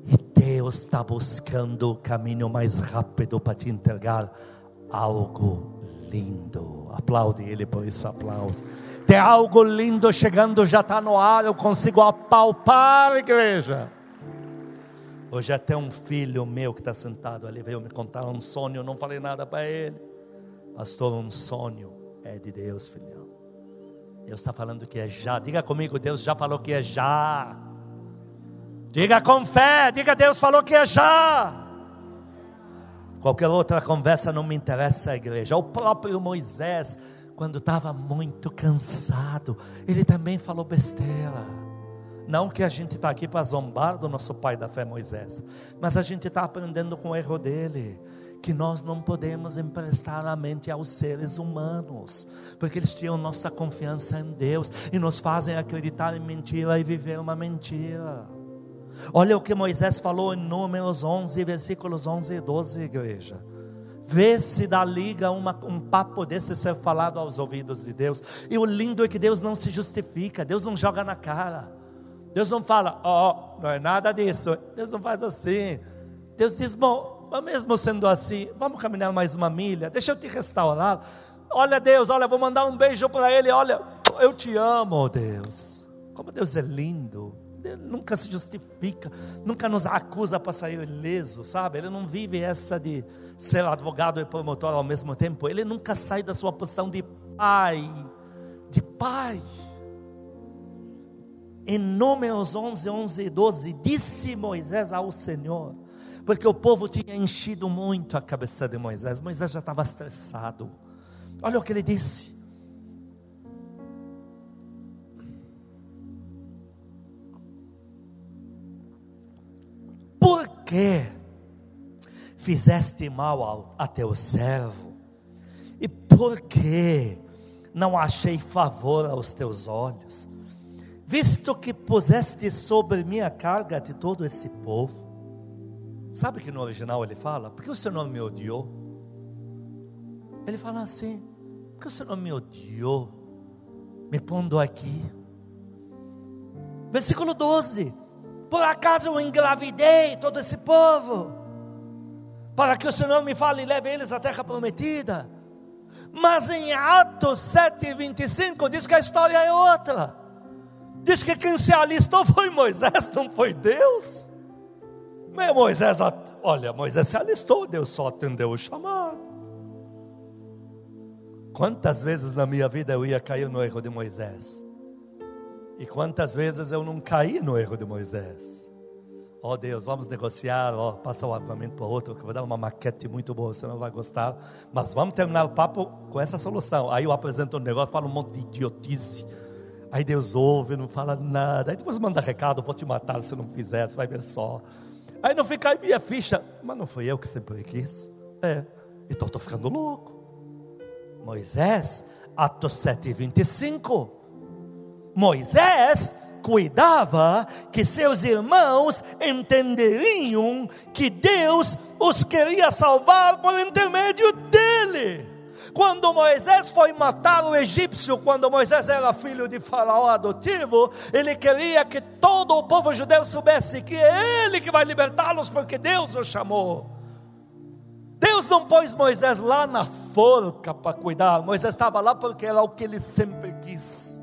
E Deus está buscando o caminho mais rápido para te entregar algo lindo. Aplaude Ele por isso, aplaude. Tem algo lindo chegando, já está no ar. Eu consigo apalpar, igreja. Hoje até um filho meu que está sentado ali veio me contar um sonho, eu não falei nada para ele. Pastor, um sonho é de Deus, filhão. Deus está falando que é já. Diga comigo, Deus já falou que é já. Diga com fé, diga Deus falou que é já. Qualquer outra conversa não me interessa, igreja. O próprio Moisés, quando estava muito cansado, ele também falou besteira. Não que a gente está aqui para zombar do nosso pai da fé Moisés, mas a gente está aprendendo com o erro dele que nós não podemos emprestar a mente aos seres humanos, porque eles tinham nossa confiança em Deus e nos fazem acreditar em mentira e viver uma mentira. Olha o que Moisés falou em Números 11, versículos 11 e 12, igreja. Vê se dá liga uma, um papo desse ser falado aos ouvidos de Deus. E o lindo é que Deus não se justifica, Deus não joga na cara. Deus não fala, ó, oh, não é nada disso. Deus não faz assim. Deus diz, bom, mesmo sendo assim, vamos caminhar mais uma milha, deixa eu te restaurar. Olha Deus, olha, vou mandar um beijo para ele, olha, eu te amo, Deus. Como Deus é lindo. Ele nunca se justifica, nunca nos acusa para sair ileso, sabe? Ele não vive essa de ser advogado e promotor ao mesmo tempo. Ele nunca sai da sua posição de pai, de pai. Em Números 11, 11 e 12, disse Moisés ao Senhor, porque o povo tinha enchido muito a cabeça de Moisés, Moisés já estava estressado. Olha o que ele disse: Por que fizeste mal ao, a teu servo? E por que não achei favor aos teus olhos? Visto que puseste sobre mim a carga de todo esse povo. Sabe que no original ele fala? Porque o Senhor me odiou? Ele fala assim: porque o Senhor me odiou, me pondo aqui. Versículo 12: por acaso eu engravidei todo esse povo? Para que o Senhor me fale e leve eles à terra prometida. Mas em Atos 7, 25 diz que a história é outra. Diz que quem se alistou foi Moisés, não foi Deus. Mas Moisés, olha, Moisés se alistou, Deus só atendeu o chamado. Quantas vezes na minha vida eu ia cair no erro de Moisés? E quantas vezes eu não caí no erro de Moisés? Ó oh Deus, vamos negociar, ó, oh, passa o armamento para outro, que eu vou dar uma maquete muito boa, você não vai gostar. Mas vamos terminar o papo com essa solução. Aí eu apresento um negócio, falo um monte de idiotice. Aí Deus ouve, não fala nada. Aí depois manda recado, vou te matar se não fizer, você vai ver só. Aí não fica aí minha ficha. Mas não foi eu que sempre quis. É, então estou ficando louco. Moisés, Atos 7, 25 Moisés cuidava que seus irmãos entenderiam que Deus os queria salvar por intermédio dele. Quando Moisés foi matar o egípcio, quando Moisés era filho de Faraó adotivo, ele queria que todo o povo judeu soubesse que é ele que vai libertá-los, porque Deus o chamou. Deus não pôs Moisés lá na forca para cuidar, Moisés estava lá porque era o que ele sempre quis.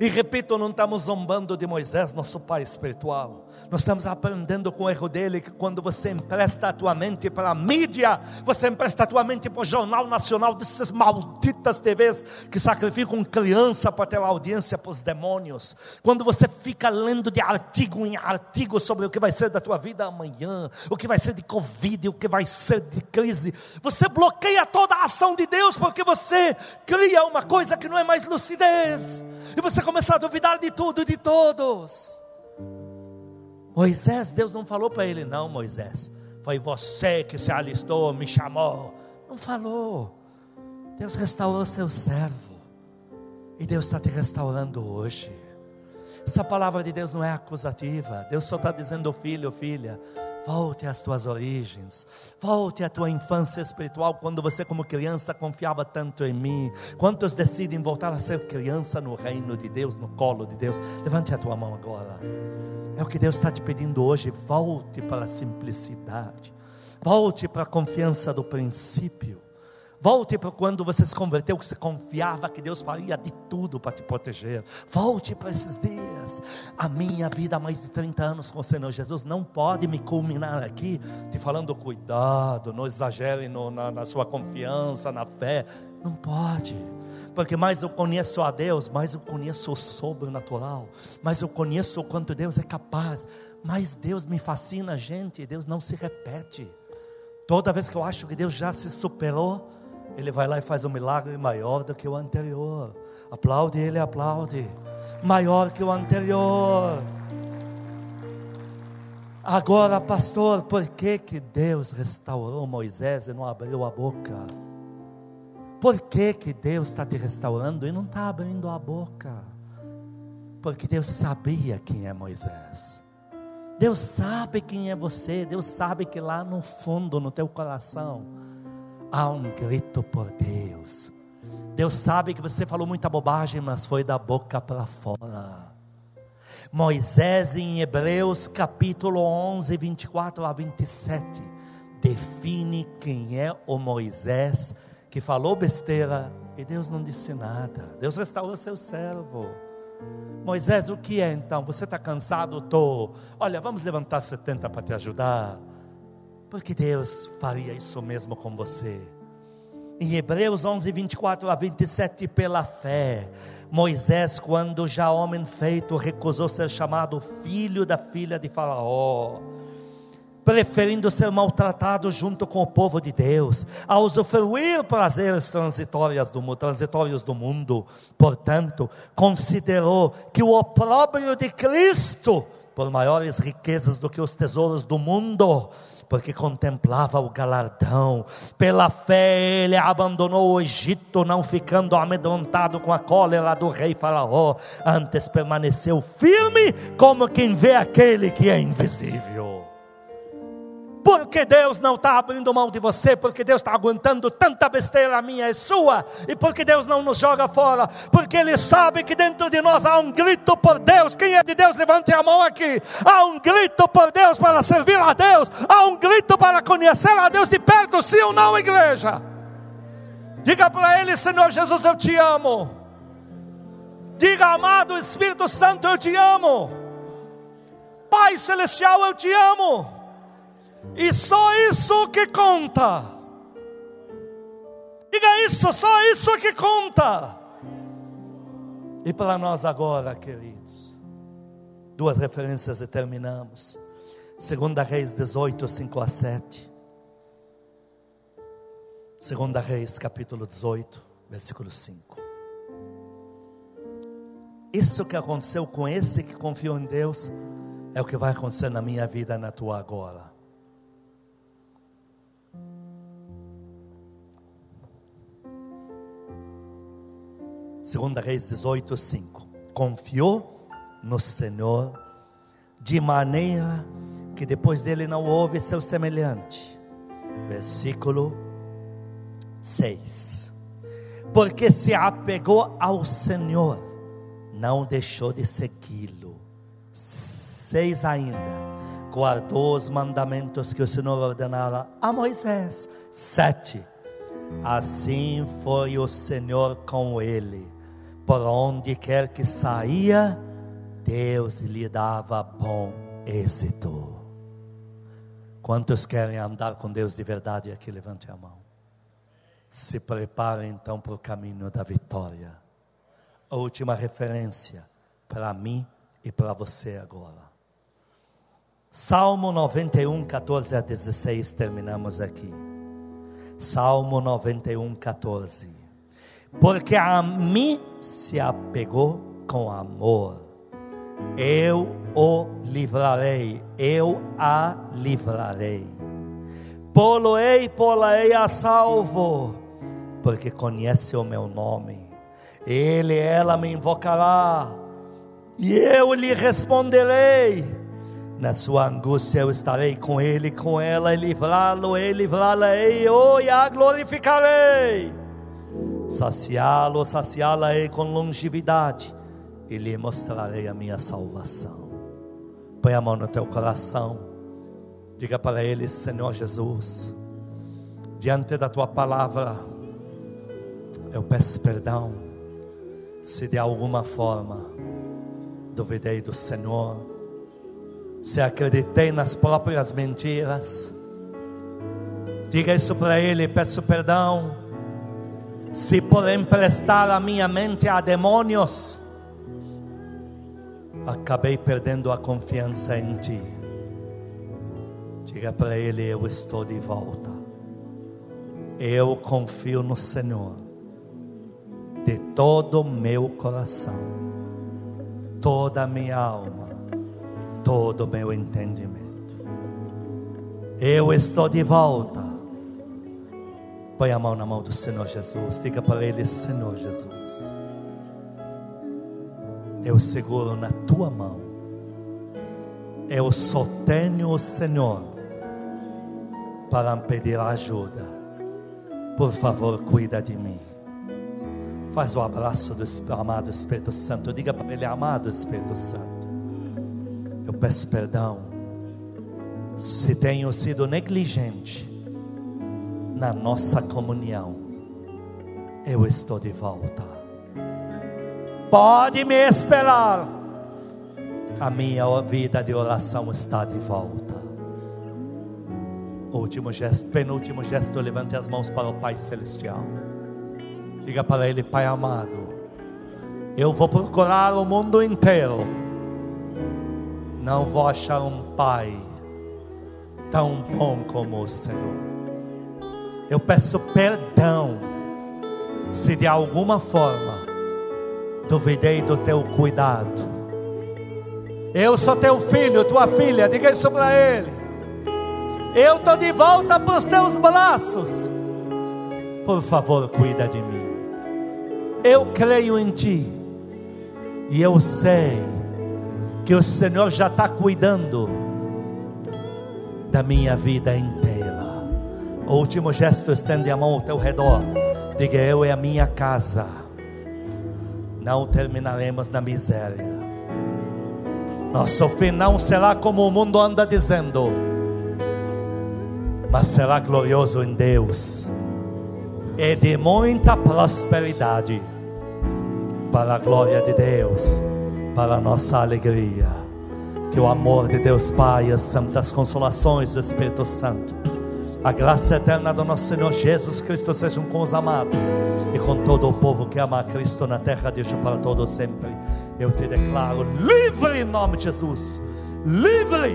E repito, não estamos zombando de Moisés, nosso pai espiritual. Nós estamos aprendendo com o erro dele que quando você empresta a tua mente para a mídia, você empresta a tua mente para o Jornal Nacional dessas malditas TVs que sacrificam criança para ter audiência para os demônios. Quando você fica lendo de artigo em artigo sobre o que vai ser da tua vida amanhã, o que vai ser de Covid, o que vai ser de crise, você bloqueia toda a ação de Deus porque você cria uma coisa que não é mais lucidez e você começa a duvidar de tudo e de todos. Moisés, Deus não falou para ele, não, Moisés. Foi você que se alistou, me chamou. Não falou. Deus restaurou seu servo. E Deus está te restaurando hoje. Essa palavra de Deus não é acusativa. Deus só está dizendo, filho, filha, Volte às tuas origens. Volte à tua infância espiritual, quando você, como criança, confiava tanto em mim. Quantos decidem voltar a ser criança no reino de Deus, no colo de Deus? Levante a tua mão agora. É o que Deus está te pedindo hoje. Volte para a simplicidade. Volte para a confiança do princípio. Volte para quando você se converteu, que você confiava que Deus faria de tudo para te proteger. Volte para esses dias. A minha vida há mais de 30 anos com o Senhor Jesus não pode me culminar aqui te falando cuidado, não exagere no, na, na sua confiança, na fé. Não pode porque mais eu conheço a Deus, mais eu conheço o sobrenatural, mais eu conheço o quanto Deus é capaz, mais Deus me fascina, gente, Deus não se repete. Toda vez que eu acho que Deus já se superou, ele vai lá e faz um milagre maior do que o anterior. Aplaude ele, aplaude. Maior que o anterior. Agora, pastor, por que, que Deus restaurou Moisés e não abriu a boca? Por que, que Deus está te restaurando e não está abrindo a boca? Porque Deus sabia quem é Moisés. Deus sabe quem é você. Deus sabe que lá no fundo, no teu coração, há um grito por Deus. Deus sabe que você falou muita bobagem, mas foi da boca para fora. Moisés, em Hebreus capítulo 11, 24 a 27, define quem é o Moisés que falou besteira e Deus não disse nada. Deus restaurou seu servo. Moisés, o que é então? Você está cansado? Estou. Olha, vamos levantar 70 para te ajudar. Porque Deus faria isso mesmo com você. Em Hebreus 11, 24 a 27, pela fé, Moisés, quando já homem feito, recusou ser chamado filho da filha de Faraó preferindo ser maltratado junto com o povo de Deus, a usufruir prazeres transitórios do, transitórios do mundo. Portanto, considerou que o opróbrio de Cristo, por maiores riquezas do que os tesouros do mundo, porque contemplava o galardão. Pela fé ele abandonou o Egito, não ficando amedrontado com a cólera do rei Faraó, antes permaneceu firme como quem vê aquele que é invisível. Porque Deus não está abrindo mão de você, porque Deus está aguentando tanta besteira minha e sua, e porque Deus não nos joga fora, porque Ele sabe que dentro de nós há um grito por Deus. Quem é de Deus, levante a mão aqui. Há um grito por Deus para servir a Deus, há um grito para conhecer a Deus de perto, sim ou não, igreja? Diga para Ele, Senhor Jesus, eu te amo. Diga, amado Espírito Santo, eu te amo. Pai Celestial, eu te amo. E só isso que conta. Diga isso, só isso que conta. E para nós agora, queridos, duas referências e terminamos. Segunda Reis 18, 5 a 7. Segunda Reis, capítulo 18, versículo 5. Isso que aconteceu com esse que confiou em Deus é o que vai acontecer na minha vida e na tua agora. Segunda Reis 18, 5. Confiou no Senhor, de maneira que depois dele não houve seu semelhante. Versículo 6. Porque se apegou ao Senhor, não deixou de segui-lo. Seis ainda. Guardou os mandamentos que o Senhor ordenara a Moisés. Sete. Assim foi o Senhor com ele por onde quer que saía, Deus lhe dava bom êxito. Quantos querem andar com Deus de verdade aqui? Levante a mão. Se prepare então para o caminho da vitória. A última referência para mim e para você agora. Salmo 91, 14 a 16, terminamos aqui. Salmo 91, 14 porque a mim se apegou com amor. Eu o livrarei, eu a livrarei. Poloei, poloei a salvo, porque conhece o meu nome. Ele, ela me invocará, e eu lhe responderei. Na sua angústia eu estarei com ele, com ela, e livrá-lo, e livrá-la-ei, oh, e a glorificarei saciá-lo, saciá-la-ei com longevidade, e lhe mostrarei a minha salvação. Põe a mão no teu coração, diga para ele: Senhor Jesus, diante da tua palavra, eu peço perdão, se de alguma forma duvidei do Senhor, se acreditei nas próprias mentiras, diga isso para ele: peço perdão se por emprestar a minha mente a demônios, acabei perdendo a confiança em Ti. Diga para Ele: Eu estou de volta. Eu confio no Senhor de todo o meu coração, toda a minha alma, todo o meu entendimento. Eu estou de volta. Põe a mão na mão do Senhor Jesus. Diga para Ele: Senhor Jesus, eu seguro na tua mão. Eu só tenho o Senhor para pedir ajuda. Por favor, cuida de mim. Faz o abraço do amado Espírito Santo. Diga para Ele: Amado Espírito Santo, eu peço perdão se tenho sido negligente na nossa comunhão, eu estou de volta. Pode me esperar. A minha vida de oração está de volta. Último gesto, penúltimo gesto, levante as mãos para o Pai Celestial. Diga para Ele, Pai amado, eu vou procurar o mundo inteiro. Não vou achar um Pai tão bom como o Senhor. Eu peço perdão se de alguma forma duvidei do teu cuidado. Eu sou teu filho, tua filha, diga isso para ele. Eu estou de volta para os teus braços. Por favor, cuida de mim. Eu creio em ti. E eu sei que o Senhor já está cuidando da minha vida inteira. O último gesto, estende a mão ao teu redor. Diga: Eu e a minha casa não terminaremos na miséria. Nosso fim não será como o mundo anda dizendo, mas será glorioso em Deus e de muita prosperidade para a glória de Deus, para a nossa alegria. Que o amor de Deus Pai, as santas consolações do Espírito Santo, a graça eterna do nosso Senhor Jesus Cristo sejam com os amados e com todo o povo que ama a Cristo na terra, deixa para todo sempre. Eu te declaro livre em nome de Jesus, livre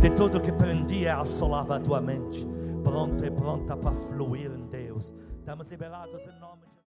de tudo que prendia e assolava a tua mente, pronto e pronta para fluir em Deus. Estamos liberados em nome de